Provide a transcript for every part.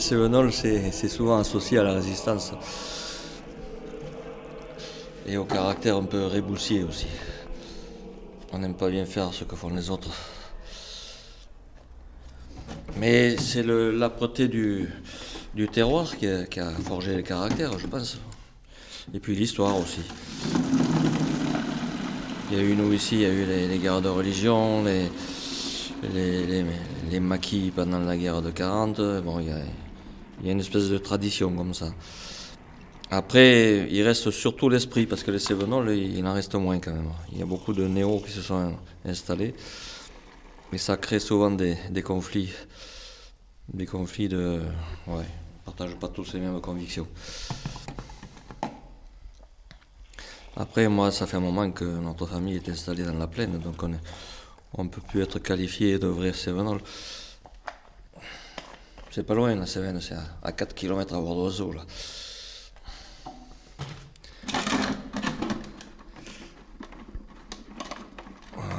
les Cévenols, c'est souvent associé à la résistance. Et au caractère un peu réboussier aussi. On n'aime pas bien faire ce que font les autres. Mais c'est l'âpreté du, du terroir qui a, forgé le caractère, je pense. Et puis l'histoire aussi. Il y a eu nous ici, il y a eu les, guerres de religion, les, les, maquis pendant la guerre de 40. Bon, il y, a, il y a une espèce de tradition comme ça. Après, il reste surtout l'esprit, parce que les Cévenols, il en reste moins quand même. Il y a beaucoup de néos qui se sont installés, mais ça crée souvent des, conflits. Des conflits de. Ouais, ne partagent pas tous les mêmes convictions. Après, moi, ça fait un moment que notre famille est installée dans la plaine, donc on ne peut plus être qualifié de vrai Cévenol. C'est pas loin, la Cévenne, c'est à, 4 km à bord d'oiseau, là.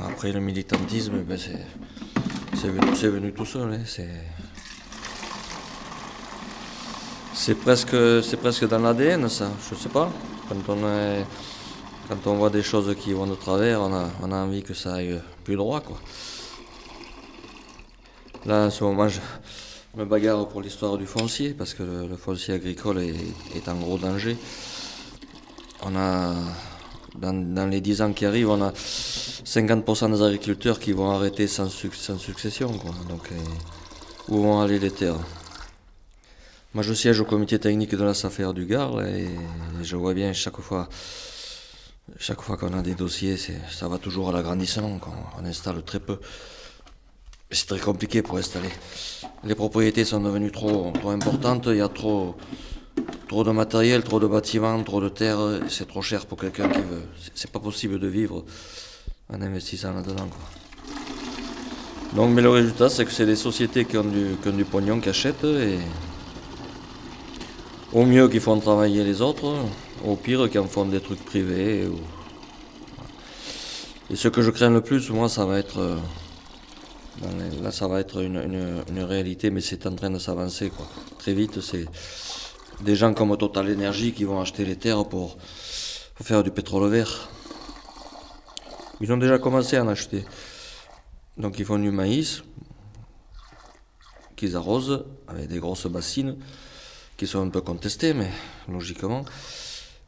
Après, le militantisme, ben c'est venu, tout seul. Hein, c'est presque, presque dans l'ADN, ça. Je sais pas. Quand on, quand on voit des choses qui vont de travers, on a, on a envie que ça aille plus droit. Quoi. Là, en ce moment, je me bagarre pour l'histoire du foncier, parce que le, foncier agricole est, en gros danger. On a, dans, les 10 ans qui arrivent, on a 50% des agriculteurs qui vont arrêter sans, succession. Donc, euh, où vont aller les terres? Moi, je siège au comité technique de la SAFER du Gard et, je vois bien chaque fois, chaque fois qu'on a des dossiers, ça va toujours à l'agrandissement. On installe très peu. C'est très compliqué pour installer. Les propriétés sont devenues trop, trop importantes. Il y a trop, trop de matériel, trop de bâtiments, trop de terre. C'est trop cher pour quelqu'un qui veut. C'est pas possible de vivre en investissant là-dedans. Donc, mais le résultat, c'est que c'est des sociétés qui ont, du, qui ont du pognon qui achètent et au mieux qui font travailler les autres, au pire qui en font des trucs privés. Et ce que je crains le plus, moi, ça va être. Là, ça va être une, réalité, mais c'est en train de s'avancer. Très vite, c'est des gens comme Total Energy qui vont acheter les terres pour, pour faire du pétrole vert. Ils ont déjà commencé à en acheter. Donc ils font du maïs qu'ils arrosent avec des grosses bassines qui sont un peu contestées, mais logiquement.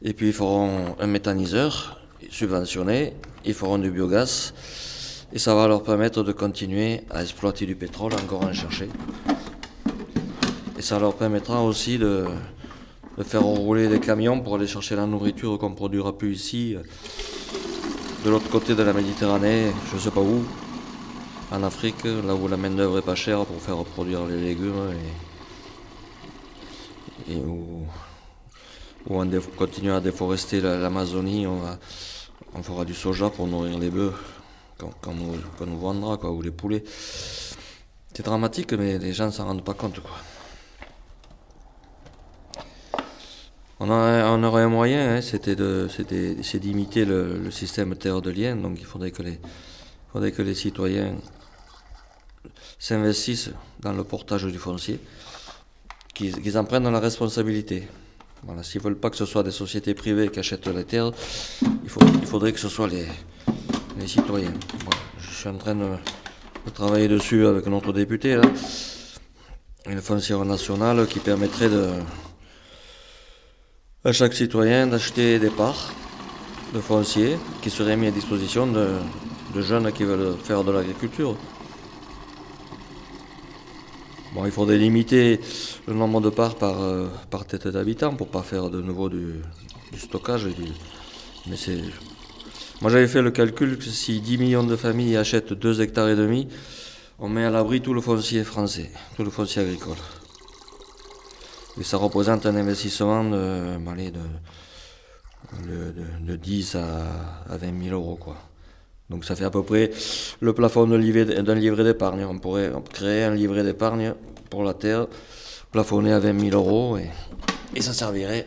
Et puis ils feront un méthaniseur subventionné, ils feront du biogaz et ça va leur permettre de continuer à exploiter du pétrole, encore en chercher. Et ça leur permettra aussi de, faire rouler des camions pour aller chercher la nourriture qu'on produira plus ici de l'autre côté de la Méditerranée, je ne sais pas où, en Afrique, là où la main-d'œuvre est pas chère pour faire produire les légumes et, où, on continue à déforester l'Amazonie, on, on, fera du soja pour nourrir les bœufs qu'on nous, vendra, quoi, ou les poulets. C'est dramatique, mais les gens ne s'en rendent pas compte. Quoi. On, aurait un moyen, hein, c'était d'imiter le, système terre de lien, donc il faudrait que les, citoyens s'investissent dans le portage du foncier, qu'ils en prennent la responsabilité. S'ils ne veulent pas que ce soit des sociétés privées qui achètent les terres, il, il faudrait que ce soit les, les citoyens. je suis en train de, travailler dessus avec notre député, une foncière nationale qui permettrait à chaque citoyen d'acheter des parts de foncier qui seraient mis à disposition de, jeunes qui veulent faire de l'agriculture. Bon, il faudrait limiter le nombre de parts par, euh, par tête d'habitant pour pas faire de nouveau du, stockage. Mais c'est. Moi j'avais fait le calcul que si 10 millions de familles achètent 2 hectares et demi, on met à l'abri tout le foncier français, tout le foncier agricole. Et ça représente un investissement de, de, de, 10 à, à 20 000 euros. Quoi. Donc ça fait à peu près le plafond d'un livret d'épargne. On pourrait créer un livret d'épargne pour la terre, plafonné à 20 000 euros, et, et ça servirait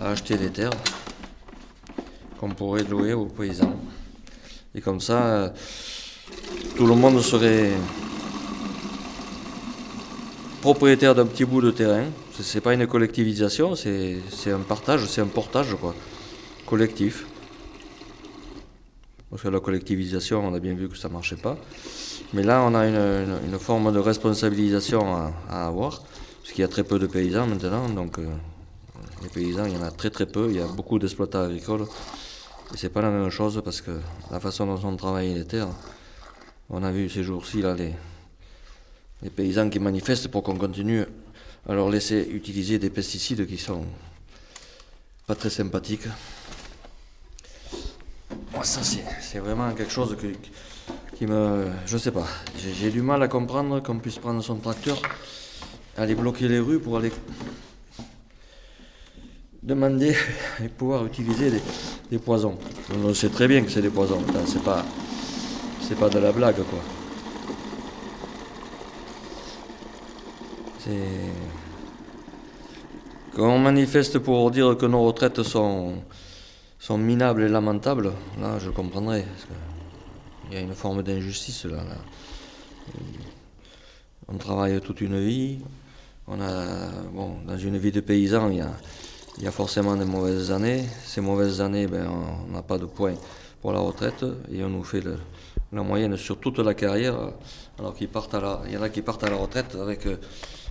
à acheter des terres qu'on pourrait louer aux paysans. Et comme ça, tout le monde serait propriétaire d'un petit bout de terrain. C'est pas une collectivisation, c'est un partage, c'est un portage quoi, collectif. Parce que la collectivisation, on a bien vu que ça ne marchait pas. Mais là, on a une, forme de responsabilisation à, avoir, parce qu'il y a très peu de paysans maintenant. Donc, euh, les paysans, il y en a très très peu. Il y a beaucoup d'exploitants agricoles. C'est pas la même chose parce que la façon dont on travaille les terres, on a vu ces jours-ci là les, paysans qui manifestent pour qu'on continue à leur laisser utiliser des pesticides qui sont pas très sympathiques. Moi, ça, c'est vraiment quelque chose qui me. Je sais pas. J'ai du mal à comprendre qu'on puisse prendre son tracteur, aller bloquer les rues pour aller demander et pouvoir utiliser des, poisons. On sait très bien que c'est des poisons. C'est pas, pas de la blague, quoi. Quand on manifeste pour dire que nos retraites sont, sont minables et lamentables, là je comprendrais. il y a une forme d'injustice là, On travaille toute une vie. On a, bon, dans une vie de paysan, il y a, il y a forcément des mauvaises années. Ces mauvaises années, ben, on n'a pas de points pour la retraite et on nous fait la moyenne sur toute la carrière, alors qu'il y en a qui partent à la retraite avec euh,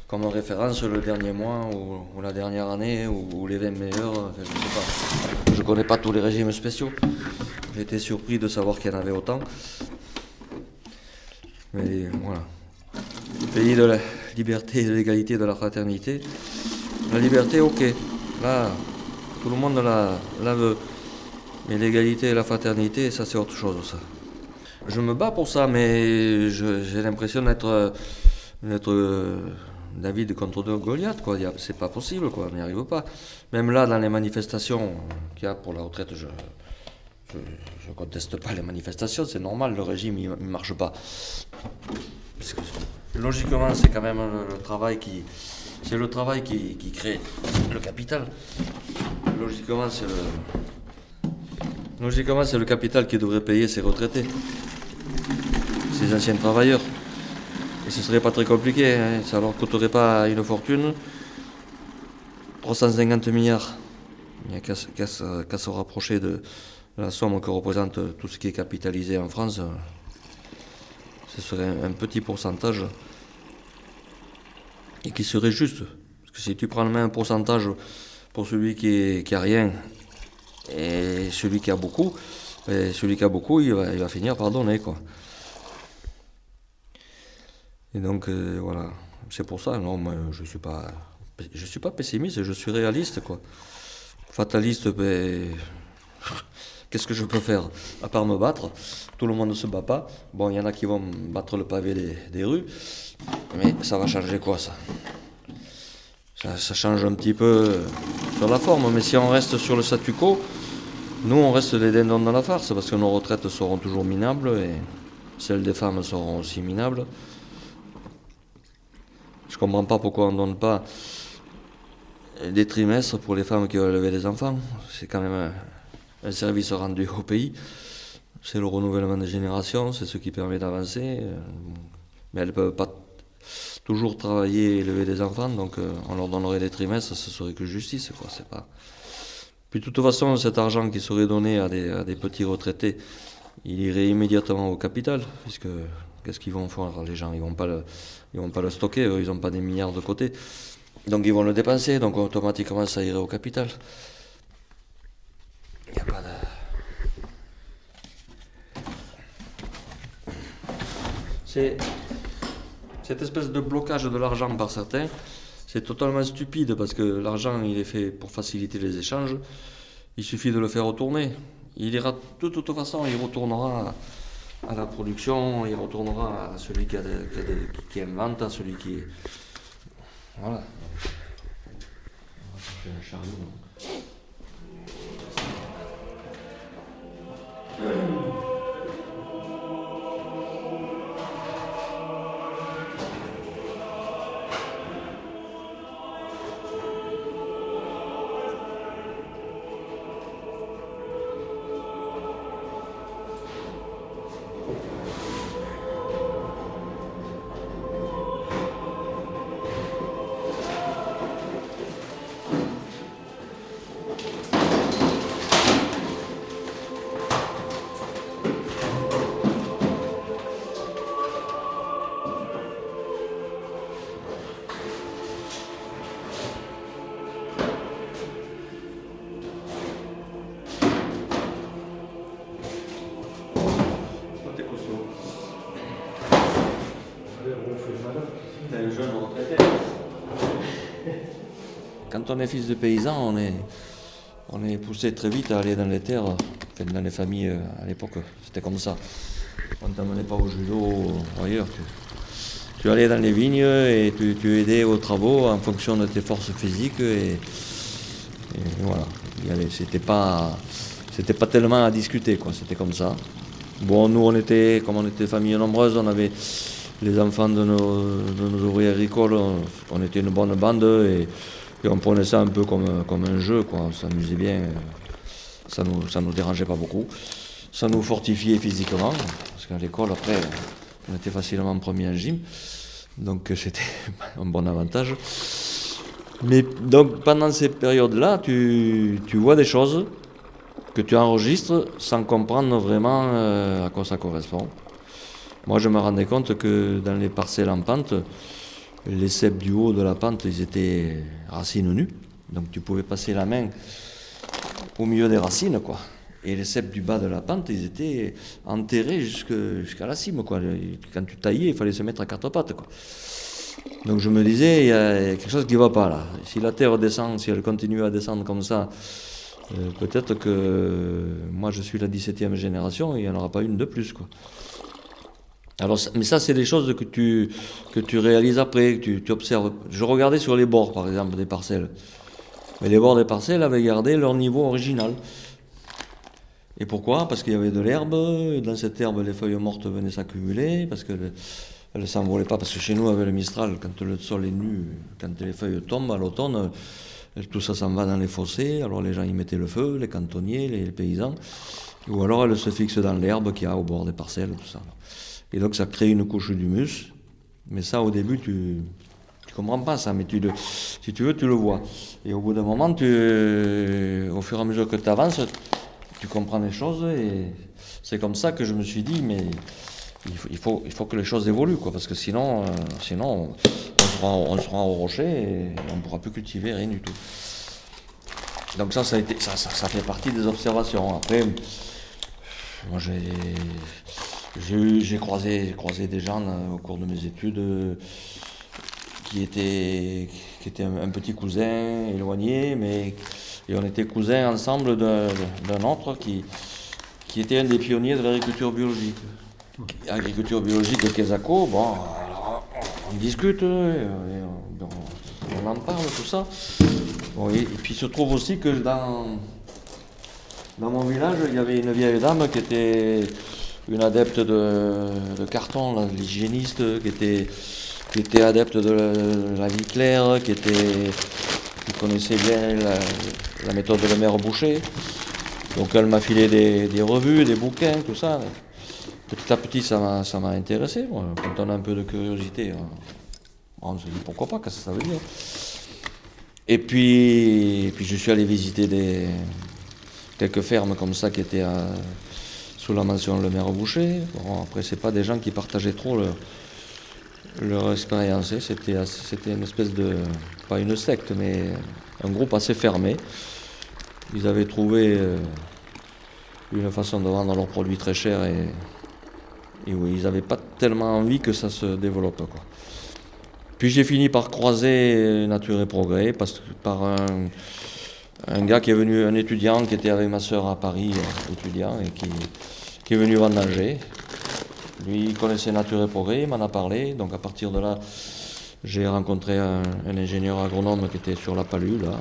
comme référence le dernier mois ou, la dernière année ou, les 20 meilleurs. Je ne connais pas tous les régimes spéciaux. Été surpris de savoir qu'il y en avait autant. Mais voilà. Pays de la liberté, de l'égalité, de la fraternité. La liberté, ok. Là, tout le monde la, veut. Mais l'égalité et la fraternité, ça c'est autre chose, ça. Je me bats pour ça, mais j'ai l'impression d'être David contre Goliath. C'est pas possible, quoi. On n'y arrive pas. Même là, dans les manifestations qu'il y a pour la retraite, je ne conteste pas les manifestations, c'est normal, le régime, il ne marche pas. logiquement, c'est quand même le travail qui, c'est le travail qui, crée le capital. Logiquement, c'est le. Capital qui devrait payer ses retraités, ses anciens travailleurs. Et ce serait pas très compliqué, hein. ça leur coûterait pas une fortune. 350 milliards. Il n'y a qu'à se rapprocher de la somme que représente tout ce qui est capitalisé en France. Ce serait un petit pourcentage et qui serait juste. Parce que si tu prends le même pourcentage pour celui qui, qui a rien et celui qui a beaucoup, ben, celui qui a beaucoup, il va, il va finir par donner. Quoi. Et donc, euh, voilà. C'est pour ça, non, moi, je ne suis, pas, je suis pas pessimiste, je suis réaliste. Quoi. Fataliste, ben, qu'est-ce que je peux faire À part me battre? Tout le monde ne se bat pas. Bon, il y en a qui vont battre le pavé des rues. Mais ça va changer quoi ça, ça change un petit peu sur la forme, mais si on reste sur le statu quo, nous on reste des dindons dans la farce parce que nos retraites seront toujours minables et celles des femmes seront aussi minables. Je comprends pas pourquoi on ne donne pas des trimestres pour les femmes qui veulent élever des enfants. C'est quand même un, service rendu au pays. C'est le renouvellement des générations, c'est ce qui permet d'avancer. Mais elles ne peuvent pas toujours travailler et élever des enfants, donc euh, on leur donnerait des trimestres, ce serait que justice, quoi. C'est pas. Puis de toute façon, cet argent qui serait donné à des, petits retraités, il irait immédiatement au capital, puisque qu'est-ce qu'ils vont faire? Les gens Ils vont pas ils vont pas le stocker, ils n'ont pas des milliards de côté, donc ils vont le dépenser, donc automatiquement ça irait au capital. Il n'y a pas de. C'est cette espèce de blocage de l'argent par certains, c'est totalement stupide parce que l'argent, il est fait pour faciliter les échanges. Il suffit de le faire retourner. Il ira de toute façon, il retournera à la production, il retournera à celui qui, a qui, invente, à celui qui. Voilà. On va un chariot. Amen. Quand on est fils de paysan, on est, on poussé très vite à aller dans les terres, dans les familles euh, à l'époque, c'était comme ça. On ne t'amenait pas au judo ou ailleurs. Tu, allais dans les vignes et tu, aidais aux travaux en fonction de tes forces physiques et, voilà. C'était pas, pas tellement à discuter. C'était comme ça. Bon, nous, on était, comme on était famille nombreuse, on avait les enfants de nos, ouvriers agricoles, on, était une bonne bande on prenait ça un peu comme, comme un jeu, quoi. On s'amusait bien, ça nous, ça nous dérangeait pas beaucoup. Ça nous fortifiait physiquement, parce qu'à l'école, après, on était facilement premier en gym, donc c'était un bon avantage. Mais donc pendant ces périodes-là, tu, tu vois des choses que tu enregistres sans comprendre vraiment euh, à quoi ça correspond. Moi, je me rendais compte que dans les parcelles en pente, les cèpes du haut de la pente, ils étaient racines nues. Donc tu pouvais passer la main au milieu des racines, quoi. Et les cèpes du bas de la pente, ils étaient enterrés jusqu'à la cime, quoi. Quand tu taillais, il fallait se mettre à quatre pattes, quoi. Donc je me disais, il y a quelque chose qui ne va pas là. Si la Terre descend, si elle continue à descendre comme ça, euh, peut-être que moi je suis la 17e génération il n'y en aura pas une de plus. Alors, mais ça, c'est des choses que tu, que tu réalises après, que tu, observes. Je regardais sur les bords, par exemple, des parcelles. Mais les bords des parcelles avaient gardé leur niveau original. Et pourquoi? Parce qu'il y avait de l'herbe. Dans cette herbe, les feuilles mortes venaient s'accumuler. Parce qu'elles ne s'envolaient pas. Parce que chez nous, avec le Mistral, quand le sol est nu, quand les feuilles tombent à l'automne, tout ça s'en va dans les fossés, alors les gens y mettaient le feu, les cantonniers, les, paysans, ou alors elle se fixe dans l'herbe qu'il y a au bord des parcelles, tout ça. Et donc ça crée une couche d'humus, mais ça au début tu ne comprends pas ça, mais tu le, si tu veux tu le vois. Et au bout d'un moment, tu, au fur et à mesure que tu avances, tu comprends les choses et c'est comme ça que je me suis dit, mais il faut, il faut, que les choses évoluent, quoi, parce que sinon, euh, sinon on sera, au rocher et on ne pourra plus cultiver rien du tout. Donc ça, ça, a été, ça, ça, fait partie des observations. Après, moi j'ai croisé, croisé des gens au cours de mes études euh, qui étaient, un, petit cousin éloigné, mais et on était cousins ensemble d'un autre qui, qui était un des pionniers de l'agriculture biologique. Agriculture biologique de Kesako, bon, on discute, on, en parle, tout ça. et, puis il se trouve aussi que dans mon village, il y avait une vieille dame qui était une adepte de, carton, l'hygiéniste, qui était, qui était adepte de la, vie claire, qui, était, qui connaissait bien la, méthode de la mère Boucher. Donc elle m'a filé des, revues, des bouquins, tout ça petit à petit, ça m'a intéressé. Quand on a un peu de curiosité, hein, on, se dit pourquoi pas, qu'est-ce que ça veut dire? Et puis, puis je suis allé visiter des, quelques fermes comme ça qui étaient sous la mention Le Maire Boucher. Bon, après, c'est pas des gens qui partageaient trop leur expérience. Hein. C'était une espèce de, pas une secte, mais un groupe assez fermé. Ils avaient trouvé euh, une façon de vendre leurs produits très chers et oui, ils n'avaient pas tellement envie que ça se développe. Quoi. Puis j'ai fini par croiser Nature et Progrès parce, par un, un, gars qui est venu, un étudiant qui était avec ma soeur à Paris, euh, étudiant, et qui, est venu vendanger. Lui, il connaissait Nature et Progrès, il m'en a parlé. Donc à partir de là, j'ai rencontré un, ingénieur agronome qui était sur la palue, là,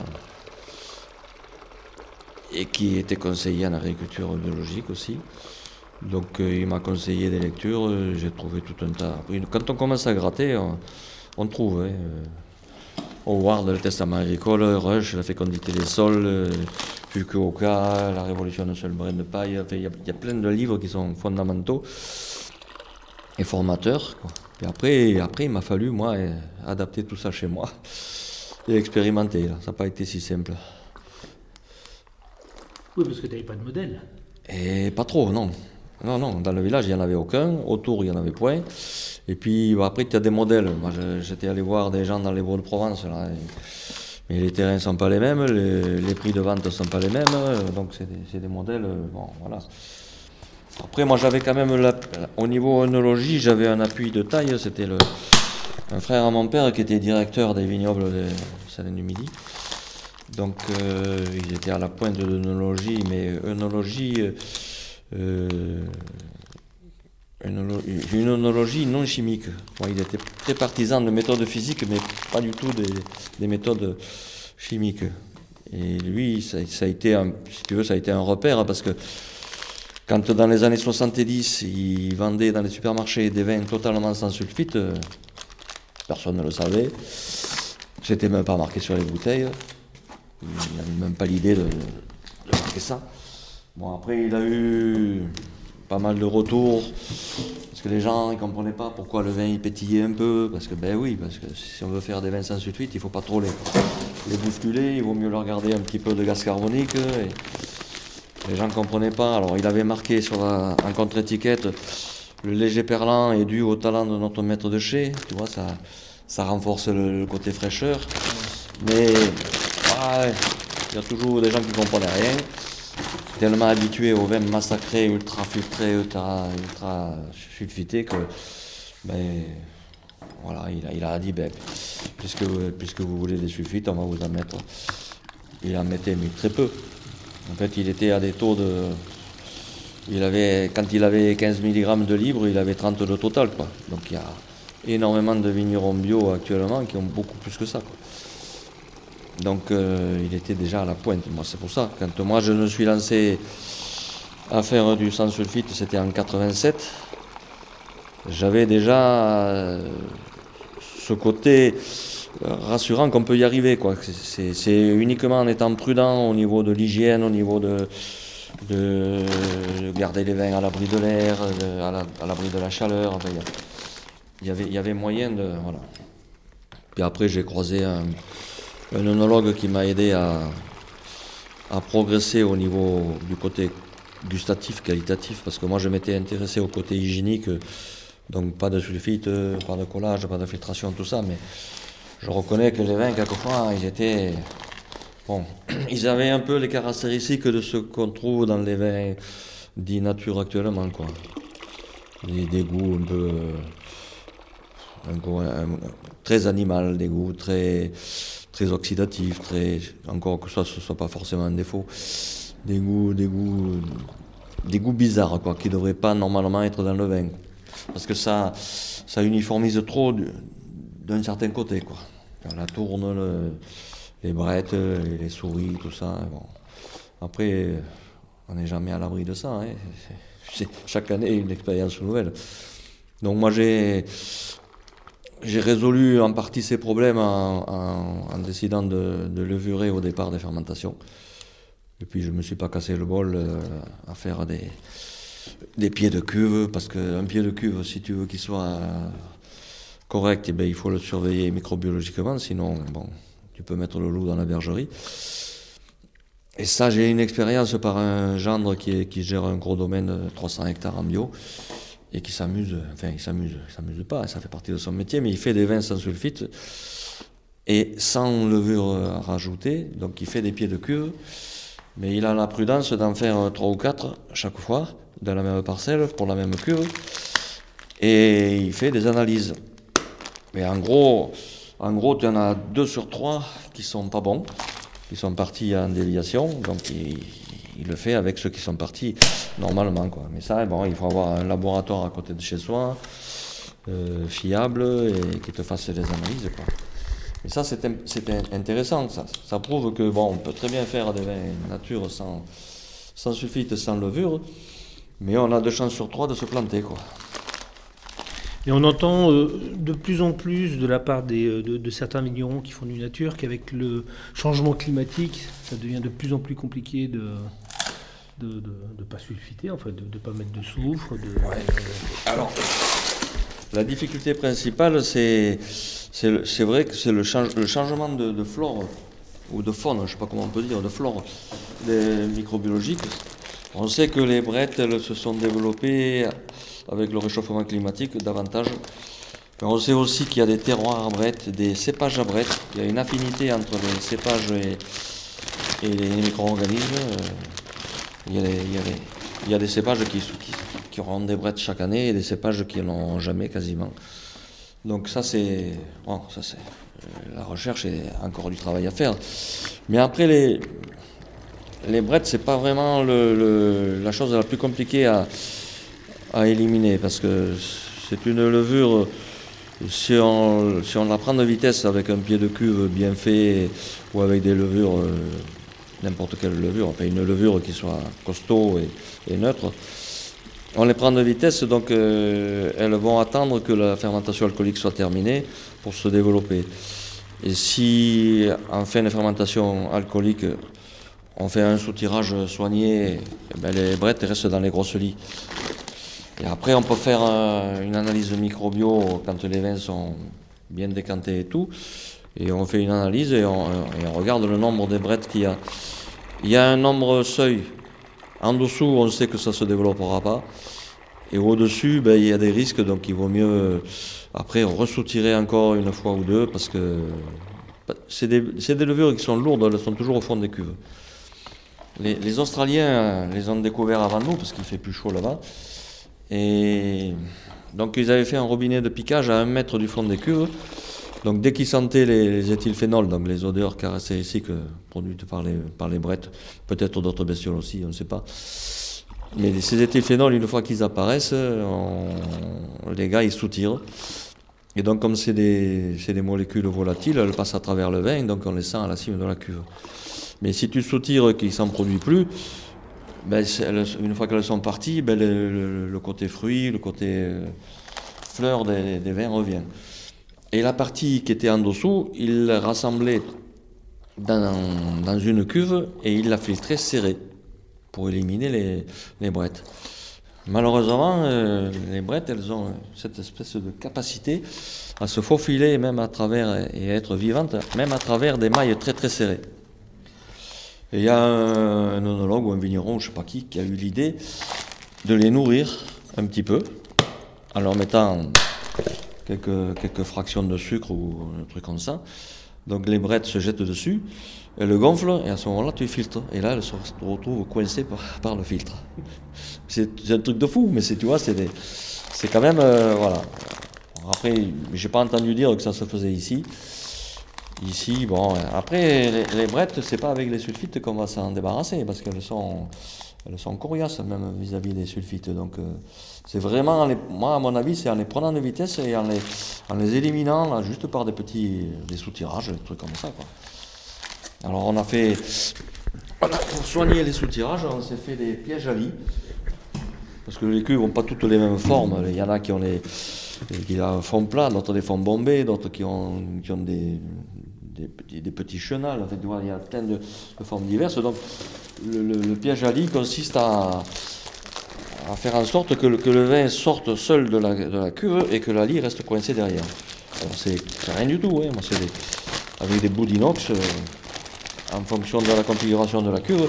et qui était conseiller en agriculture biologique aussi. Donc euh, il m'a conseillé des lectures, j'ai trouvé tout un tas. Quand on commence à gratter, on, trouve. Hein, euh, Howard, le testament agricole, Rush, la fécondité des sols, Fukuoka, la révolution d'un seul brin de paille. Il y, a plein de livres qui sont fondamentaux et formateurs. Et après, après, il m'a fallu, moi, adapter tout ça chez moi et expérimenter. Ça n'a pas été si simple. Oui, parce que tu n'avais pas de modèle. Et pas trop, non. Non, non, dans le village, il n'y en avait aucun. Autour, il n'y en avait point. Et puis, bah, après, tu as des modèles. Moi, j'étais allé voir des gens dans les bois de Provence. Là, mais les terrains ne sont pas les mêmes, les, prix de vente ne sont pas les mêmes. Donc, c'est des, modèles. Bon, voilà. Après, moi, j'avais quand même, au niveau œnologie, j'avais un appui de taille. C'était un frère à mon père qui était directeur des vignobles de Salin du Midi. Donc euh, ils étaient à la pointe de l'œnologie, mais œnologie, euh, une œnologie non chimique. il était très partisan de méthodes physiques, mais pas du tout des, méthodes chimiques. Et lui, ça, a été un, si tu veux, ça a été un repère parce que quand dans les années 70, il vendait dans les supermarchés des vins totalement sans sulfite, personne ne le savait. C'était même pas marqué sur les bouteilles. Il n'avait même pas l'idée de, marquer ça. Bon, après, il a eu pas mal de retours, parce que les gens ne comprenaient pas pourquoi le vin il pétillait un peu, parce que ben oui, parce que si on veut faire des vins sans sulfite, il ne faut pas trop les, les bousculer, il vaut mieux leur garder un petit peu de gaz carbonique. les gens ne comprenaient pas, alors il avait marqué sur en contre-étiquette le léger perlant est dû au talent de notre maître de chez, tu vois, ça, ça renforce le, côté fraîcheur. Mais il y a toujours des gens qui ne comprennent rien, tellement habitués aux vins massacrés, ultra filtrés, ultra, ultra sulfités que ben, voilà, il a, dit ben, puisque, puisque vous voulez des sulfites, on va vous en mettre. Il en mettait, mais très peu. En fait, il était à des taux de. Il avait, quand il avait 15 mg de libre, il avait 30 de total. Quoi. Donc il y a énormément de vignerons bio actuellement qui ont beaucoup plus que ça. Donc euh, il était déjà à la pointe. Moi, c'est pour ça. Quand moi je me suis lancé à faire du sans sulfite, c'était en 87. J'avais déjà euh, ce côté euh, rassurant qu'on peut y arriver. C'est, uniquement en étant prudent au niveau de l'hygiène, au niveau de, de garder les vins à l'abri de l'air, à l'abri de la chaleur. il, y avait, moyen de. Puis après, j'ai croisé un, un œnologue qui m'a aidé à, progresser au niveau du côté gustatif, qualitatif, parce que moi je m'étais intéressé au côté hygiénique, donc pas de sulfite, pas de collage, pas de filtration, tout ça, mais je reconnais que les vins, quelquefois, ils étaient. Bon, ils avaient un peu les caractéristiques de ce qu'on trouve dans les vins dits nature actuellement, quoi. Des, goûts un peu. Un goût, très animal, des goûts très très oxydatif, très, encore que ça ce soit pas forcément un défaut, des goûts, des goûts, des goûts bizarres quoi, qui ne devraient pas normalement être dans le vin, parce que ça, ça uniformise trop d'un certain côté quoi. la tourne, les brettes, les, souris, tout ça. Bon. Après, on n'est jamais à l'abri de ça. Hein. chaque année une expérience nouvelle. Donc moi j'ai j'ai résolu en partie ces problèmes en, décidant de, levurer au départ des fermentations. Et puis je ne me suis pas cassé le bol euh, à faire des, pieds de cuve, parce qu'un pied de cuve, si tu veux qu'il soit correct, eh bien, il faut le surveiller microbiologiquement, sinon bon, tu peux mettre le loup dans la bergerie. Et ça, j'ai une expérience par un gendre qui, qui gère un gros domaine de 300 hectares en bio et qui s'amuse, enfin il s'amuse, il s'amuse pas, ça fait partie de son métier, mais il fait des vins sans sulfite et sans levure rajoutée, donc il fait des pieds de cuve, mais il a la prudence d'en faire trois ou quatre chaque fois, dans la même parcelle, pour la même cuve, et il fait des analyses. Mais en gros, en gros, tu en as deux sur trois qui sont pas bons, qui sont partis en déviation, donc il, il le fait avec ceux qui sont partis normalement. Quoi. Mais ça, bon, il faut avoir un laboratoire à côté de chez soi, euh, fiable, et qui te fasse les analyses. Quoi. Et ça, c'est intéressant. Ça. ça prouve que bon, on peut très bien faire des vins nature sans, sans sulfite, sans levure, mais on a deux chances sur trois de se planter. Quoi. Et on entend euh, de plus en plus de la part euh, de, certains vignerons qui font du nature qu'avec le changement climatique, ça devient de plus en plus compliqué de, de ne pas sulfiter, de ne pas mettre de soufre. Alors, la difficulté principale, c'est, vrai que c'est le, changement de, flore ou de faune, je ne sais pas comment on peut dire, de flore des microbiologiques. On sait que les brettes se sont développées avec le réchauffement climatique davantage. on sait aussi qu'il y a des terroirs à brettes, des cépages à brettes. Il y a une affinité entre les cépages et, et les micro-organismes. Il y, a des, cépages qui, auront des brettes chaque année et des cépages qui n'en jamais quasiment. Donc ça c'est, bon, ça c'est, la recherche est encore du travail à faire. Mais après les, les brettes, c'est pas vraiment la chose la plus compliquée à, à éliminer parce que c'est une levure si on, si on la prend de vitesse avec un pied de cuve bien fait ou avec des levures, euh, n'importe quelle levure, enfin une levure qui soit costaud et, neutre, on les prend de vitesse, donc euh, elles vont attendre que la fermentation alcoolique soit terminée pour se développer. Et si en fin de fermentation alcoolique, on fait un soutirage soigné, eh ben, les brettes restent dans les grosses lits. Et après, on peut faire euh, une analyse microbio quand les vins sont bien décantés et tout. Et on fait une analyse et on, regarde le nombre de brettes qu'il y a. Il y a un nombre seuil. En dessous, on sait que ça ne se développera pas. Et au-dessus, ben, il y a des risques, donc il vaut mieux après ressoutirer encore une fois ou deux parce que c'est des, des, levures qui sont lourdes, elles sont toujours au fond des cuves. Les, les Australiens les ont découverts avant nous parce qu'il fait plus chaud là-bas. Et donc ils avaient fait un robinet de piquage à un mètre du fond des cuves. Donc dès qu'ils sentaient les, éthylphénols, donc les odeurs caractéristiques produites par les, par les brettes, peut-être d'autres bestioles aussi, on ne sait pas. Mais ces éthylphénols, une fois qu'ils apparaissent, les gars ils soutirent. Et donc comme c'est des, des, molécules volatiles, elles passent à travers le vin, donc on les sent à la cime de la cuve. Mais si tu soutires qu'ils ne s'en produit plus, ben, une fois qu'elles sont parties, ben, le, côté fruit, le côté euh, fleur des, vins revient. Et la partie qui était en dessous, il l'a rassemblait dans, une cuve et il l'a filtrée serrée pour éliminer les, brettes. Malheureusement, euh, les brettes, elles ont cette espèce de capacité à se faufiler même à travers et à être vivantes, même à travers des mailles très très serrées. Et il y a un, onologue ou un vigneron, je ne sais pas qui, qui a eu l'idée de les nourrir un petit peu en leur mettant quelques, quelques fractions de sucre ou un truc comme ça. Donc les brettes se jettent dessus, elles le gonflent et à ce moment-là tu filtres. Et là elles se retrouvent coincées par, le filtre. C'est un truc de fou, mais tu vois, c'est quand même. Euh, voilà. Après, j'ai pas entendu dire que ça se faisait ici. Ici, bon, après, les, les brettes, c'est pas avec les sulfites qu'on va s'en débarrasser, parce qu'elles sont, elles sont coriaces même vis-à-vis des sulfites. Donc, euh, c'est vraiment, moi, à mon avis, c'est en les prenant de vitesse et en les, en les éliminant juste par des petits des soutirages, des trucs comme ça. Quoi. Alors, on a fait, pour soigner les soutirages, on s'est fait des pièges à lit, parce que les cuves n'ont pas toutes les mêmes formes. Il y en a qui ont les qui ont plat, d'autres des fonds bombés, d'autres qui ont, qui ont des, des, petits, chenals. En fait, il y a plein de, formes diverses. Donc, le, piège à lit consiste à, à faire en sorte que le, que le, vin sorte seul de la, de la, cuve et que la lie reste coincée derrière. c'est rien du tout. Hein. Moi, avec des bouts d'inox, euh, en fonction de la configuration de la cuve,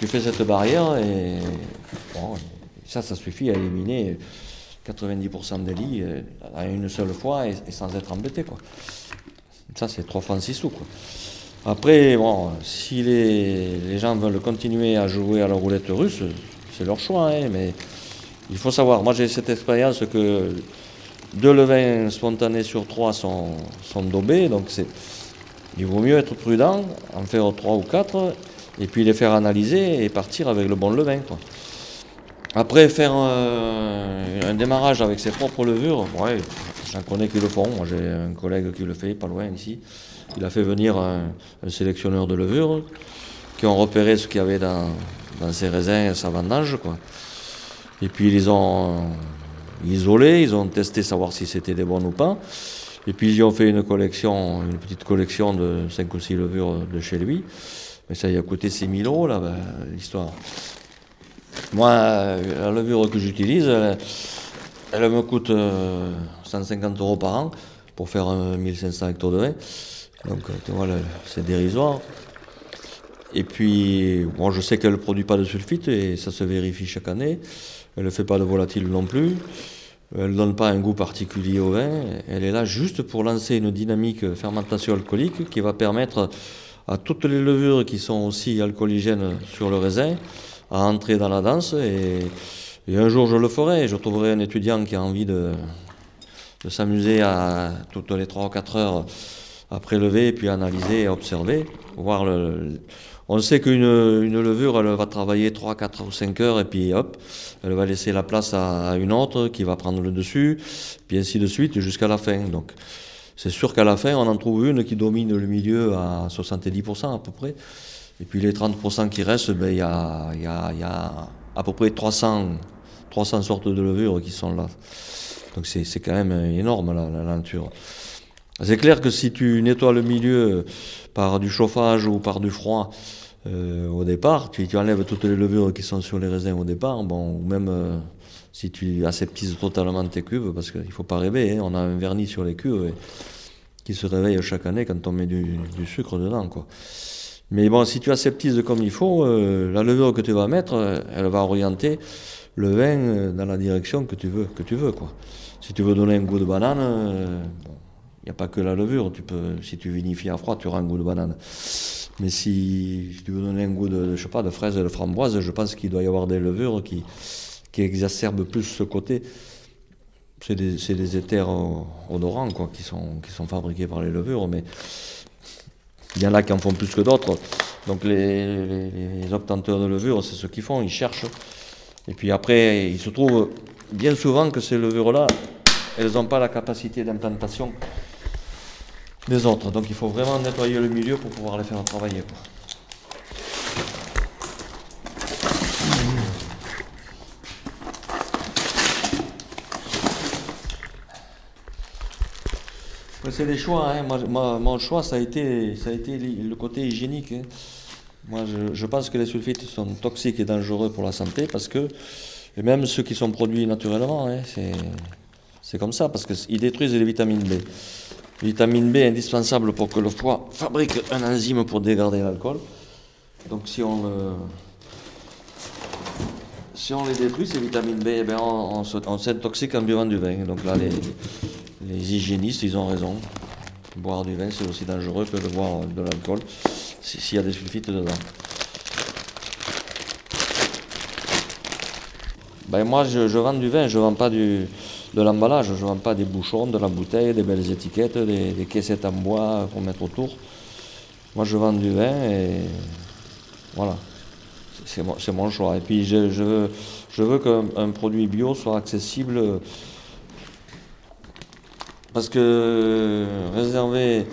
tu fais cette barrière et ça, ça suffit à éliminer 90% des lits euh, à une seule fois et, sans être embêté. Quoi. Ça, c'est 3 francs 6 sous. Après, bon, si les, gens veulent continuer à jouer à la roulette russe, c'est leur choix, hein, mais il faut savoir, moi j'ai cette expérience que deux levains spontanés sur trois sont, sont daubés, donc c'est, il vaut mieux être prudent, en faire trois ou quatre, et puis les faire analyser et partir avec le bon levain. Quoi. Après, faire un démarrage avec ses propres levures, ouais, j'en connais qui le font. Moi, j'ai un collègue qui le fait, pas loin ici. Il a fait venir un, sélectionneur de levures qui ont repéré ce qu'il y avait dans, dans ses raisins sa vendange. Quoi. Et puis, ils les ont isolés, ils ont testé savoir si c'était des bonnes ou pas. Et puis, ils ont fait une collection, une petite collection de 5 ou 6 levures de chez lui. Mais ça, il a coûté 6 000 euros, là, ben, l'histoire. Moi, la levure que j'utilise, elle, me coûte 150 euh, euros par an pour faire 1500 hectares de vin. Donc, euh, vois, c'est dérisoire. Et puis, bon, je sais qu'elle ne produit pas de sulfite et ça se vérifie chaque année. Elle ne fait pas de volatile non plus. Elle ne donne pas un goût particulier au vin. Elle est là juste pour lancer une dynamique fermentation alcoolique qui va permettre à toutes les levures qui sont aussi alcooligènes sur le raisin à entrer dans la danse. Et, un jour, je le ferai. Je trouverai un étudiant qui a envie de, s'amuser à toutes les 3 ou 4 heures à prélever, puis analyser et observer, voir le, on sait qu'une une levure, elle va travailler 3, 4 ou 5 heures et puis hop, elle va laisser la place à, une autre qui va prendre le dessus, puis ainsi de suite jusqu'à la fin. Donc c'est sûr qu'à la fin, on en trouve une qui domine le milieu à 70% à peu près. Et puis les 30% qui restent, ben, il y, a, y, a, y, a, à peu près 300, 300 sortes de levures qui sont là. Donc c'est quand même énorme la, la nature. C'est clair que si tu nettoies le milieu par du chauffage ou par du froid euh, au départ, tu, enlèves toutes les levures qui sont sur les raisins au départ, bon, ou même euh, si tu aseptises totalement tes cuves, parce qu'il ne faut pas rêver, hein, on a un vernis sur les cuves qui se réveille chaque année quand on met du, sucre dedans. Mais bon, si tu aseptises comme il faut, euh, la levure que tu vas mettre, elle va orienter le vin dans la direction que tu veux. Que tu veux. Si tu veux donner un goût de banane, il n'y a pas que la levure. Tu peux, si tu vinifies à froid, tu auras un goût de banane. Mais si tu veux donner un goût de, je sais pas, de fraise et de framboise, je pense qu'il doit y avoir des levures qui, qui exacerbent plus ce côté. C'est des, des, éthers odorants quoi, qui, sont, qui sont fabriqués par les levures, mais il y en a qui en font plus que d'autres. Donc les, les, obtenteurs de levures, c'est ce qu'ils font, ils cherchent. Et puis après, il se trouve bien souvent que ces levures-là, elles n'ont pas la capacité d'implantation des autres. Donc il faut vraiment nettoyer le milieu pour pouvoir les faire travailler. C'est des choix. Hein. Mon choix, ça a été, le côté hygiénique. Hein. Moi, je, je, pense que les sulfites sont toxiques et dangereux pour la santé parce que, et même ceux qui sont produits naturellement, hein, c'est comme ça, parce qu'ils détruisent les vitamines B. Vitamine B indispensable pour que le foie fabrique un enzyme pour dégrader l'alcool. Donc si on, si on les détruit, ces vitamines B, eh bien on, on s'intoxique en buvant du vin. Donc là, les, les hygiénistes, ils ont raison. Boire du vin, c'est aussi dangereux que de boire de l'alcool, s'il y a des sulfites dedans. Ben moi, je, je, vends du vin, je ne vends pas du, de l'emballage. Je ne vends pas des bouchons, de la bouteille, des belles étiquettes, des, caissettes en bois pour mettre autour. Moi, je vends du vin et voilà. C'est mon, choix. Et puis, je, veux, qu'un produit bio soit accessible parce que réserver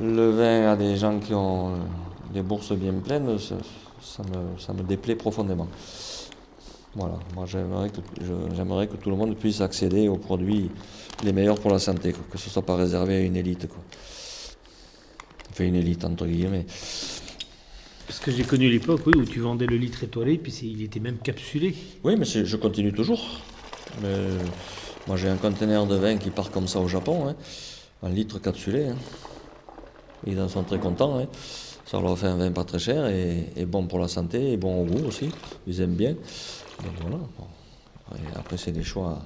le vin à des gens qui ont des bourses bien pleines, ça me déplaît profondément. Voilà, moi j'aimerais que, j'aimerais que tout le monde puisse accéder aux produits les meilleurs pour la santé, que ce ne soit pas réservé à une élite. Quoi. Enfin, une élite entre guillemets. Parce que j'ai connu l'époque oui, où tu vendais le litre étoilé, puis il était même capsulé. Oui, mais je continue toujours. moi j'ai un conteneur de vin qui part comme ça au Japon, hein, un litre capsulé. Hein. Ils en sont très contents. Hein. Ça leur fait un vin pas très cher et, et, bon pour la santé et bon au goût aussi. Ils aiment bien. Donc voilà. Et après, c'est des choix.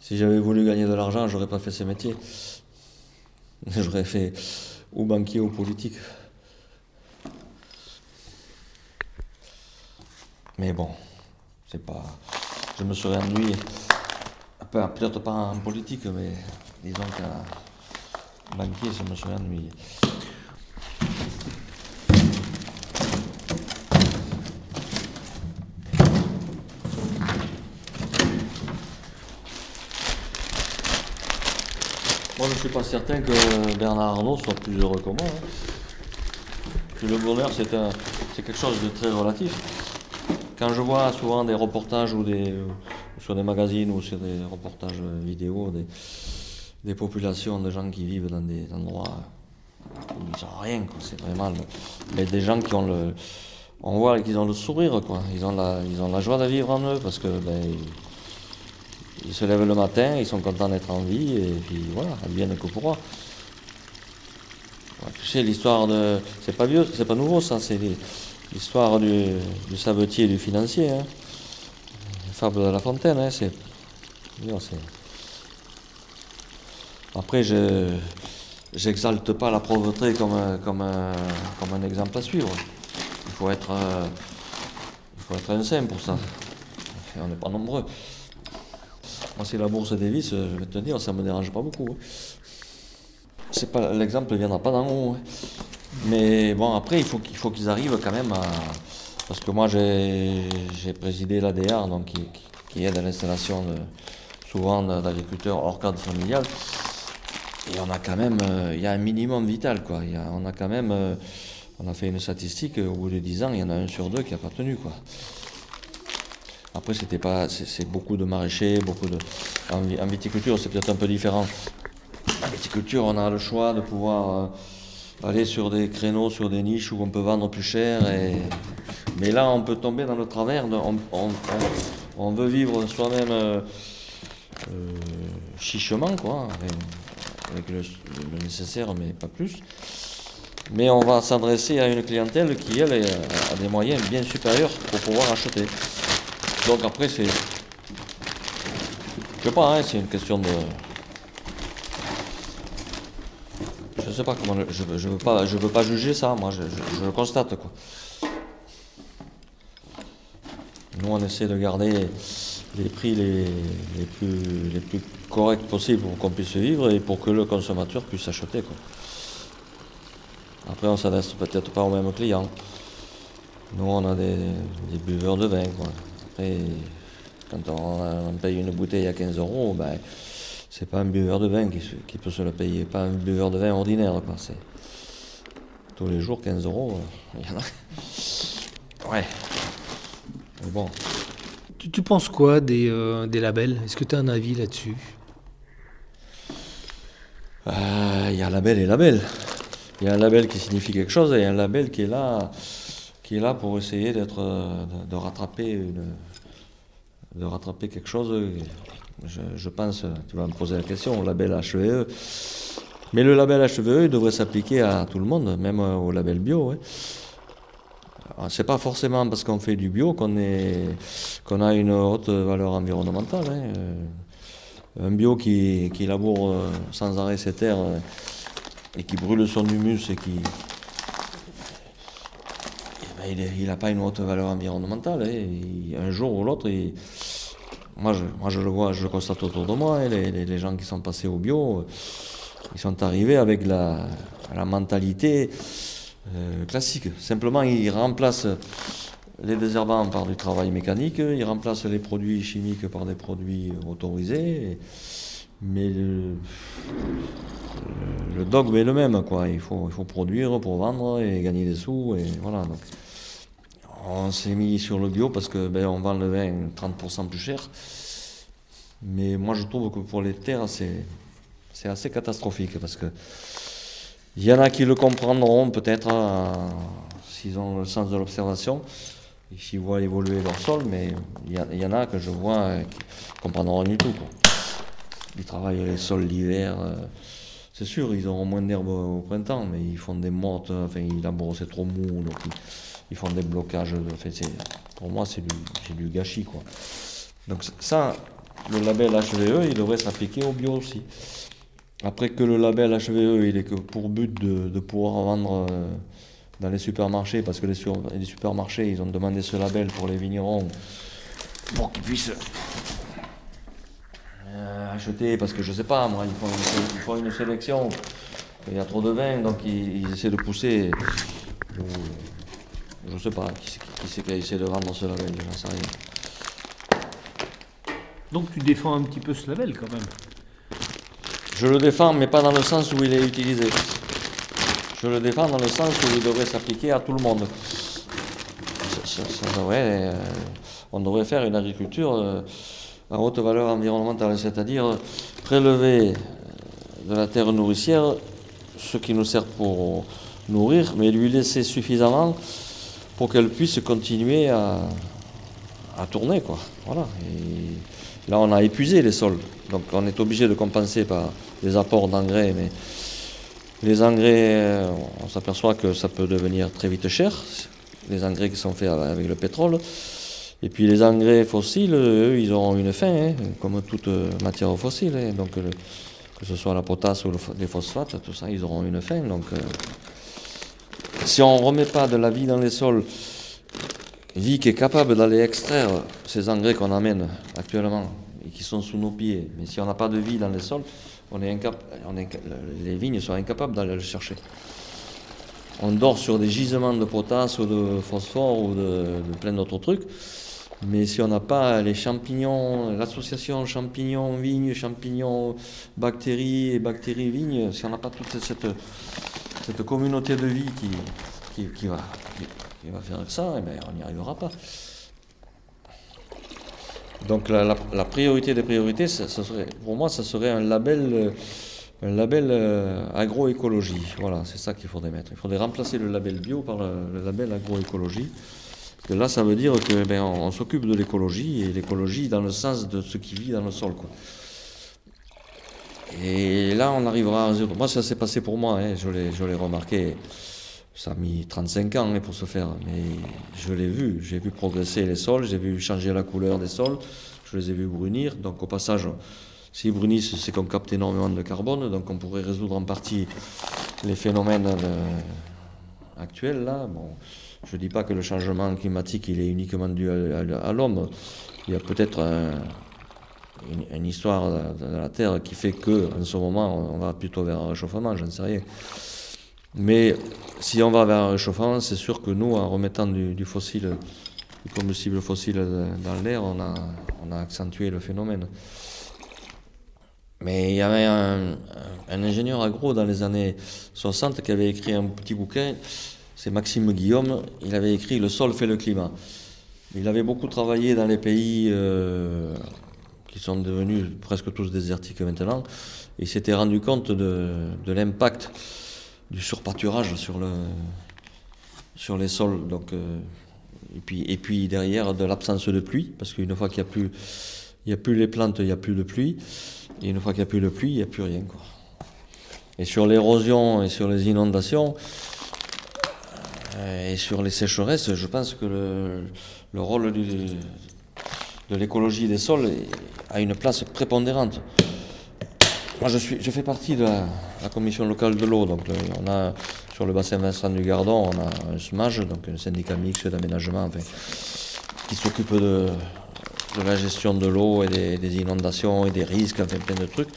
Si j'avais voulu gagner de l'argent, j'aurais pas fait ce métier. J'aurais fait ou banquier ou politique. Mais bon. C'est pas. Je me serais ennuyé. Peut-être pas en politique, mais disons qu'un banquier, je me serais ennuyé. Moi, je ne suis pas certain que Bernard Arnault soit plus heureux que moi. Hein. Le bonheur, c'est quelque chose de très relatif. Quand je vois souvent des reportages ou sur des magazines ou sur des reportages vidéo des, populations de gens qui vivent dans des endroits où ils n'ont rien, c'est vraiment. Mais des gens qui ont le. On voit qu'ils ont le sourire, quoi. Ils ont, la, ils ont la joie de vivre en eux parce que ben, ils se lèvent le matin, ils sont contents d'être en vie et puis voilà, ils viennent que pour moi. Tu sais, l'histoire de. C'est pas vieux, c'est pas nouveau ça, c'est l'histoire du, du, et du financier. Hein. Fable de la fontaine, hein, c'est. Après, je j'exalte pas la pauvreté comme, comme, comme un exemple à suivre. Il faut être, euh, il faut être un saint pour ça. On n'est pas nombreux. Moi, c'est la bourse vices, je vais te dire, ça me dérange pas beaucoup. hein. L'exemple ne viendra pas d'en haut. Mais bon, après, il faut qu'il faut qu'ils arrivent quand même à. Parce que moi, j'ai présidé l'ADR, qui, aide à l'installation souvent d'agriculteurs hors cadre familial. Et on a quand même, euh, il y a un minimum vital, quoi. On a quand même, euh, on a fait une statistique, au bout de 10 ans, il y en a un sur deux qui n'a pas tenu, quoi. Après, c'était pas, c'est beaucoup de maraîchers, beaucoup de. En, vi- en viticulture, c'est peut-être un peu différent. En viticulture, on a le choix de pouvoir euh, aller sur des créneaux, sur des niches où on peut vendre plus cher. Et... Mais là, on peut tomber dans le travers. on, on- veut vivre soi-même euh, euh, chichement, quoi, avec, le, nécessaire, mais pas plus. Mais on va s'adresser à une clientèle qui, elle, est- a des moyens bien supérieurs pour pouvoir acheter. Donc après, c'est. Je sais pas, hein, c'est une question de. Je sais pas comment. le- Je, je veux pas, je veux pas juger ça, moi, je, le constate, quoi. Nous, on essaie de garder les prix les, plus, corrects possibles pour qu'on puisse vivre et pour que le consommateur puisse acheter. Après, on s'adresse peut-être pas aux mêmes clients. Nous, on a des, des buveurs de vin, quoi. Après, quand on, on paye une bouteille à 15 euros, ben, c'est pas un buveur de vin qui, peut se le payer, pas un buveur de vin ordinaire, quoi. C'est tous les jours 15 euros, euh, il y en a. Ouais. Mais bon, Tu, tu penses quoi des, euh, des labels? Est-ce que tu as un avis là-dessus? Euh, il y a label et label. Il y a un label qui signifie quelque chose et un label qui est là, qui est là pour essayer d'être, euh, de, de rattraper une, de rattraper quelque chose. Je, pense, tu vas me poser la question, au label HVE. Mais le label HVE, il devrait s'appliquer à tout le monde, même au label bio. hein. C'est pas forcément parce qu'on fait du bio qu'on qu'on a une haute valeur environnementale. hein. Euh, un bio qui, qui laboure euh, sans arrêt ses terres euh, et qui brûle son humus et qui. Ben, il n'a pas une haute valeur environnementale. hein. Un jour ou l'autre, moi, je, le vois, je le constate autour de moi. hein, les, gens qui sont passés au bio, euh, ils sont arrivés avec la, mentalité euh, classique. Simplement, ils remplacent les désherbants par du travail mécanique, ils remplacent les produits chimiques par des produits autorisés. Mais le, dogme est le même, quoi. Il faut, produire pour vendre et gagner des sous, et voilà. On s'est mis sur le bio parce que ben, on vend le vin 30% plus cher. Mais moi, je trouve que pour les terres, c'est, assez catastrophique parce que il y en a qui le comprendront peut-être hein, s'ils ont le sens de l'observation s'ils voient évoluer leur sol, mais il y, en a que je vois euh, qui comprendront rien du tout. Ils travaillent les sols l'hiver. euh, c'est sûr, ils auront moins d'herbe au printemps, mais ils font des mortes, enfin, ils labourent, c'est trop mou, ils font des blocages. de- c'est- pour moi, c'est du, du gâchis. Quoi. Donc ça, le label HVE, il devrait s'appliquer au bio aussi. Après que le label HVE, il est que pour but de, pouvoir vendre euh, dans les supermarchés, parce que les, sur- les supermarchés, ils ont demandé ce label pour les vignerons, pour qu'ils puissent euh, acheter, parce que je sais pas, moi, ils font une, ils font une sélection, il y a trop de vin, donc ils, essaient de pousser. Je sais pas, qui c'est qui, c'est qui a essayé de vendre ce label, j'en sais rien. Donc tu défends un petit peu ce label quand même. Je le défends, mais pas dans le sens où il est utilisé. Je le défends dans le sens où il devrait s'appliquer à tout le monde. Ça- ça- ça devrait, euh, on devrait faire une agriculture euh, à haute valeur environnementale, c'est-à-dire prélever euh, de la terre nourricière ce qui nous sert pour nourrir, mais lui laisser suffisamment pour qu'elle puisse continuer à, tourner. Quoi. Voilà. Là, on a épuisé les sols, donc on est obligé de compenser par des apports d'engrais, mais les engrais, euh, on s'aperçoit que ça peut devenir très vite cher, les engrais qui sont faits avec le pétrole. Et puis les engrais fossiles, eux, ils auront une fin, hein, comme toute euh, matière fossile. hein. Donc que ce soit la potasse ou les phosphates, tout ça, ils auront une fin. Donc, euh, si on ne remet pas de la vie dans les sols, vie qui est capable d'aller extraire ces engrais qu'on amène actuellement et qui sont sous nos pieds, mais si on n'a pas de vie dans les sols, on est les vignes sont incapables d'aller le chercher. On dort sur des gisements de potasse ou de phosphore ou de, de plein d'autres trucs. Mais si on n'a pas les champignons, l'association champignons-vignes, champignons-bactéries et bactéries-vignes, si on n'a pas toute cette, cette communauté de vie qui, qui, va, qui, va faire ça, eh ben, on n'y arrivera pas. Donc la, priorité des priorités, serait, pour moi, ça serait un label, un label euh, agroécologie. Voilà, c'est ça qu'il faudrait mettre. Il faudrait remplacer le label bio par le label agroécologie là, ça veut dire que ben, on, s'occupe de l'écologie et l'écologie dans le sens de ce qui vit dans le sol. Et là, on arrivera à zéro. Moi, ça s'est passé pour moi, hein, je l'ai remarqué. Ça a mis 35 ans hein, pour se faire, mais je l'ai vu. J'ai vu progresser les sols, j'ai vu changer la couleur des sols, je les ai vus brunir. Donc, au passage, s'ils brunissent, c'est qu'on capte énormément de carbone, donc on pourrait résoudre en partie les phénomènes euh, actuels là. Bon, je ne dis pas que le changement climatique il est uniquement dû à, l'homme. Il y a peut-être une, histoire de, la Terre qui fait que, en ce moment, on va plutôt vers un réchauffement, j'en sais rien. Mais si on va vers un réchauffement, c'est sûr que nous, en remettant du, fossile, du combustible fossile dans l'air, on a, accentué le phénomène. Mais il y avait un, un, ingénieur agro dans les années 60 qui avait écrit un petit bouquin c'est Maxime Guillaume, il avait écrit Le sol fait le climat. Il avait beaucoup travaillé dans les pays euh, qui sont devenus presque tous désertiques maintenant. Et il s'était rendu compte de, l'impact du surpâturage sur, le, sur les sols. Donc, euh, et, puis, derrière, de l'absence de pluie, parce qu'une fois qu'il n'y a, plus, les plantes, il n'y a plus de pluie. Et une fois qu'il n'y a plus de pluie, il n'y a plus rien. Et sur l'érosion et sur les inondations, euh, et sur les sécheresses, je pense que le, rôle de l'écologie des sols a une place prépondérante. Moi, je, suis, je fais partie de la, commission locale de l'eau. Donc, on a sur le bassin Vincent du Gardon, on a un SMAGE, donc un syndicat mixte d'aménagement, qui s'occupe de, la gestion de l'eau et des, inondations et des risques, enfin plein de trucs,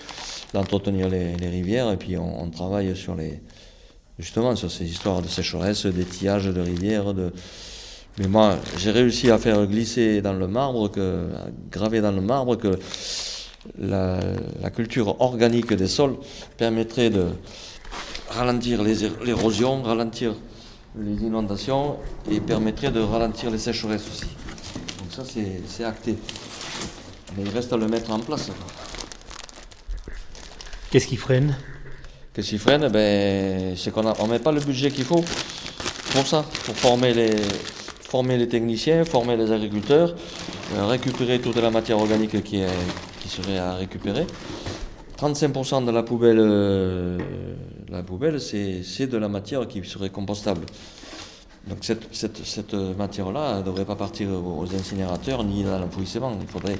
d'entretenir les, rivières. Et puis, on travaille sur les, justement sur ces histoires de sécheresse, d'étiage de rivières. De... Mais moi, j'ai réussi à faire glisser dans le marbre, que, à graver dans le marbre que la, culture organique des sols permettrait de ralentir l'érosion, ralentir les inondations et permettrait de ralentir les sécheresses aussi. Donc ça, c'est acté. Mais il reste à le mettre en place. Qu'est-ce qui freine? Qu'est-ce qui freine? Ben, C'est qu'on ne met pas le budget qu'il faut pour ça, pour former les, former les techniciens, former les agriculteurs, euh, récupérer toute la matière organique qui, est, qui serait à récupérer. 35% de la poubelle, euh, la poubelle c'est de la matière qui serait compostable. Donc cette, cette, cette matière-là ne devrait pas partir aux incinérateurs ni dans l'enfouissement. Il faudrait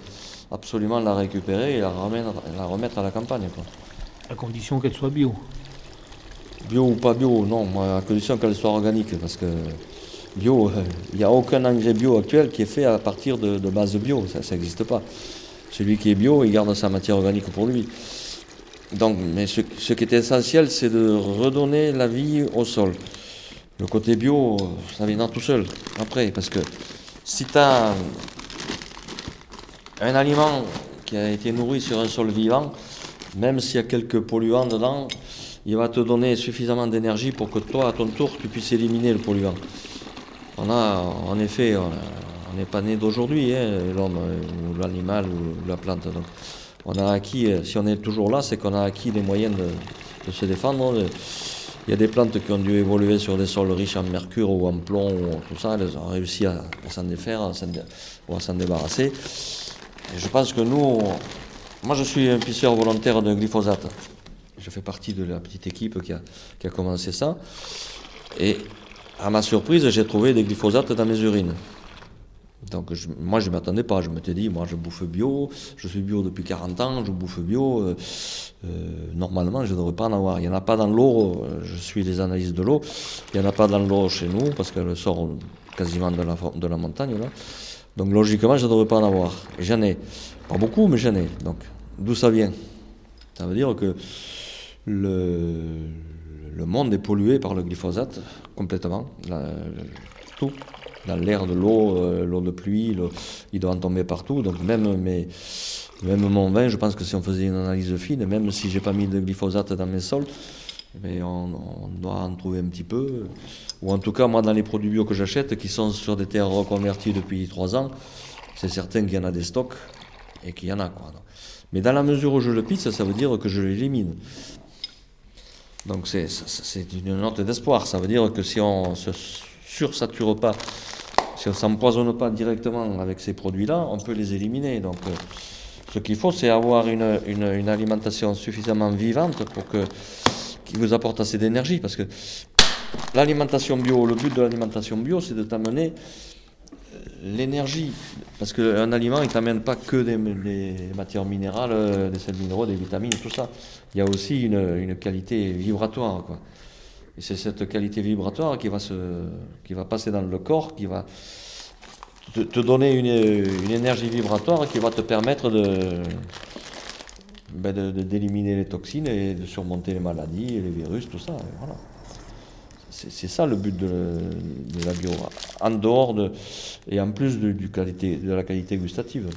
absolument la récupérer et la remettre, la remettre à la campagne. Quoi. À condition qu'elle soit bio. Bio ou pas bio, non, à condition qu'elle soit organique, parce que bio, euh, il n'y a aucun engrais bio actuel qui est fait à partir de, base bio, ça n'existe pas. Celui qui est bio, il garde sa matière organique pour lui. Donc, mais ce, qui est essentiel, c'est de redonner la vie au sol. Le côté bio, ça viendra tout seul, après, parce que si tu as un aliment qui a été nourri sur un sol vivant, même s'il y a quelques polluants dedans, il va te donner suffisamment d'énergie pour que toi, à ton tour, tu puisses éliminer le polluant. On a, en effet, on n'est pas né d'aujourd'hui, hein, l'homme, ou l'animal, ou la plante. Donc, on a acquis, si on est toujours là, c'est qu'on a acquis les moyens de, se défendre. Il y a des plantes qui ont dû évoluer sur des sols riches en mercure ou en plomb, ou tout ça, elles ont réussi à, s'en défaire ou à s'en débarrasser. Et je pense que nous, moi, je suis un pisseur volontaire de glyphosate. Je fais partie de la petite équipe qui a, qui a commencé ça. Et à ma surprise, j'ai trouvé des glyphosates dans mes urines. Donc moi je ne m'attendais pas, je m'étais dit, moi je bouffe bio, je suis bio depuis 40 ans, je bouffe bio, euh, euh, normalement je ne devrais pas en avoir. Il n'y en a pas dans l'eau, je suis les analyses de l'eau, il n'y en a pas dans l'eau chez nous parce qu'elle sort quasiment de la, de la montagne. Donc logiquement je ne devrais pas en avoir. J'en ai, pas beaucoup mais j'en ai. Donc d'où ça vient? Ça veut dire que le, le monde est pollué par le glyphosate complètement, tout. Dans l'air, de l'eau, euh, l'eau de pluie, il doit en tomber partout. Donc même, mais, même mon vin, je pense que si on faisait une analyse fine, même si j'ai pas mis de glyphosate dans mes sols, mais on, doit en trouver un petit peu. Ou en tout cas, moi, dans les produits bio que j'achète, qui sont sur des terres reconverties depuis trois ans, c'est certain qu'il y en a des stocks et qu'il y en a. Mais dans la mesure où je le pisse, ça veut dire que je l'élimine. Donc c'est une note d'espoir. Ça veut dire que si on ne se sursature pas, si on ne s'empoisonne pas directement avec ces produits-là, on peut les éliminer. Donc euh, ce qu'il faut, c'est avoir une, une, alimentation suffisamment vivante pour que qui vous apporte assez d'énergie. Parce que l'alimentation bio, le but de l'alimentation bio, c'est de t'amener l'énergie, parce qu'un aliment, il ne t'amène pas que des, matières minérales, euh, des sels minéraux, des vitamines, tout ça. Il y a aussi une, qualité vibratoire. Et c'est cette qualité vibratoire qui va, passer dans le corps, qui va te, donner une, énergie vibratoire qui va te permettre ben de, d'éliminer les toxines et de surmonter les maladies, les virus, tout ça. voilà. C'est ça le but de, la bio, en dehors de, et en plus de, du qualité, de la qualité gustative.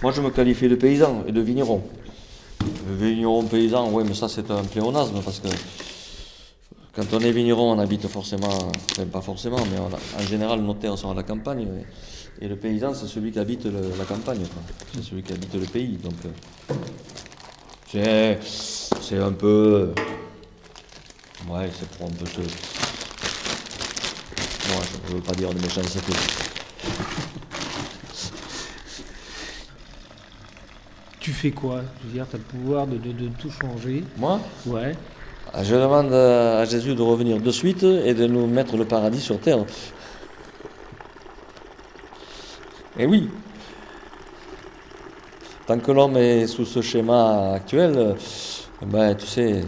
Moi, je me qualifie de paysan et de vigneron. Vigneron, paysan, oui, mais ça, c'est un pléonasme parce que quand on est vigneron, on habite forcément, enfin, pas forcément, mais en général, nos terres sont à la campagne. et le paysan, c'est celui qui habite la campagne, c'est celui qui habite le pays. Donc, euh, c'est un peu Ouais, c'est pour un peu se. Moi, je ne veux pas dire de méchanceté. Tu fais quoi? Je veux dire, tu as le pouvoir de, de, tout changer. Moi? Ouais. Ah, je demande à Jésus de revenir de suite et de nous mettre le paradis sur terre. Et eh oui. Tant que l'homme est sous ce schéma actuel, ben, tu sais,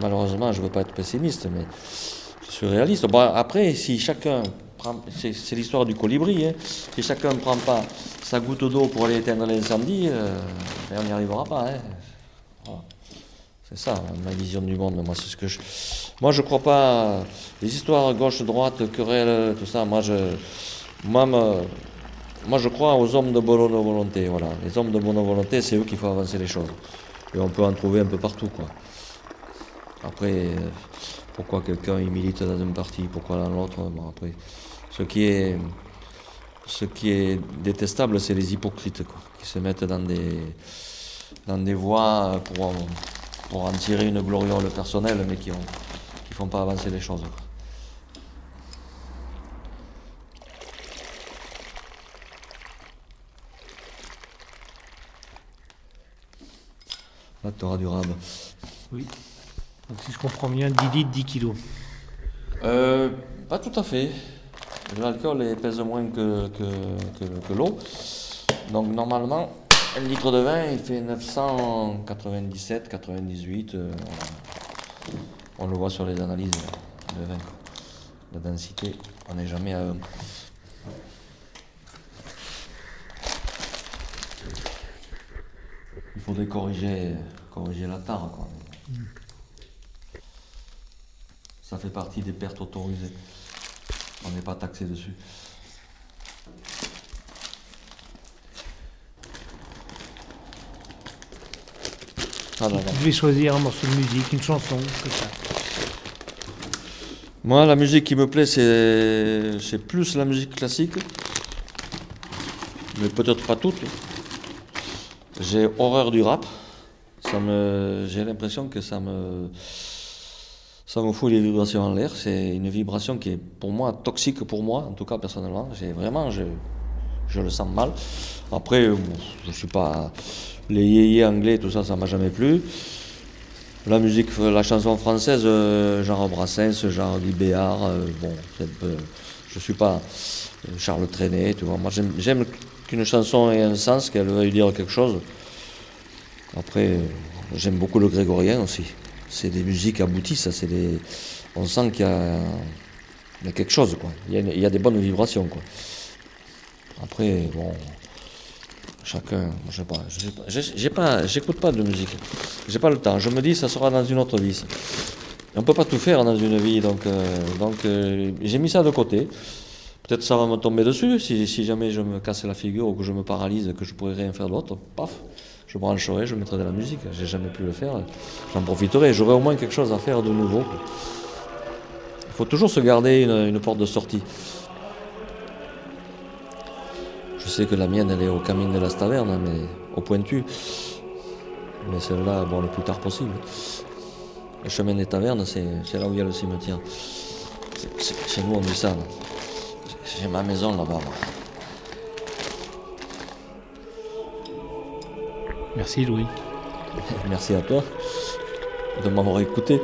malheureusement, je ne veux pas être pessimiste, mais je suis réaliste. Après, si chacun prend, c'est l'histoire du colibri, hein. si chacun ne prend pas sa goutte d'eau pour aller éteindre l'incendie, euh, ben, on n'y arrivera pas. Hein. C'est ça, ma vision du monde. Moi, je. Moi, crois pas. Les histoires gauche-droite, querelles, tout ça. Moi, je. Moi, moi, je crois aux hommes de bonne volonté. Voilà. Les hommes de bonne volonté, c'est eux qui font avancer les choses. Et on peut en trouver un peu partout, quoi. Après, euh, pourquoi quelqu'un milite dans un parti, pourquoi dans l'autre après, ce qui est, ce qui est détestable, c'est les hypocrites qui se mettent dans des, dans des voies pour, pour en tirer une gloriole personnelle, mais qui ne qui font pas avancer les choses. Là, tu auras du. Oui. Donc si je comprends bien, 10 litres, 10 kilos. Euh, pas tout à fait. L'alcool pèse moins que, que, l'eau. Donc normalement, un litre de vin, il fait 997, 98. Euh, on le voit sur les analyses de vin. La densité, on n'est jamais à 1. Il faudrait corriger, corriger la tare. Quoi. Mm. Ça fait partie des pertes autorisées. On n'est pas taxé dessus. Ah, je vais choisir un morceau de musique, une chanson, c'est ça. Moi, la musique qui me plaît, c'est plus la musique classique, mais peut-être pas toute. J'ai horreur du rap. Ça me, j'ai l'impression que ça me, ça me fout les vibrations en l'air. C'est une vibration qui est pour moi toxique pour moi, en tout cas personnellement. J'ai vraiment, je, je, le sens mal. Après, je je suis pas les yéyés anglais, tout ça, ça m'a jamais plu. La musique, la chanson française, euh, genre Brassens, genre Guy Béard, euh, bon, c'est un je suis pas euh, Charles Trenet, tu vois. Moi, j'aime- qu'une chanson ait un sens, qu'elle veuille dire quelque chose. Après, j'aime beaucoup le grégorien aussi. C'est des musiques abouties, ça, c'est. On sent qu'il y a, quelque chose, quoi. Il y a, des bonnes vibrations, quoi. Après, bon, chacun, je sais pas, je sais pas, j'ai- pas, j'écoute pas de musique. J'ai pas le temps. Je me dis, ça sera dans une autre vie. ça. On peut pas tout faire dans une vie, donc, euh, donc euh, j'ai mis ça de côté. Peut-être ça va me tomber dessus si, si jamais je me casse la figure ou que je me paralyse, que je pourrais rien faire d'autre. Paf, je brancherai, je mettrai de la musique. J'ai jamais pu le faire. J'en profiterai. J'aurai au moins quelque chose à faire de nouveau. Il faut toujours se garder une, porte de sortie. Je sais que la mienne, elle est au Camino de las Tavernes, mais au pointu. Mais celle-là, bon, le plus tard possible. Le chemin des tavernes, c'est là où il y a le cimetière. Chez nous, on dit ça. J'ai ma maison là-bas. Merci Louis. Merci à toi de m'avoir écouté.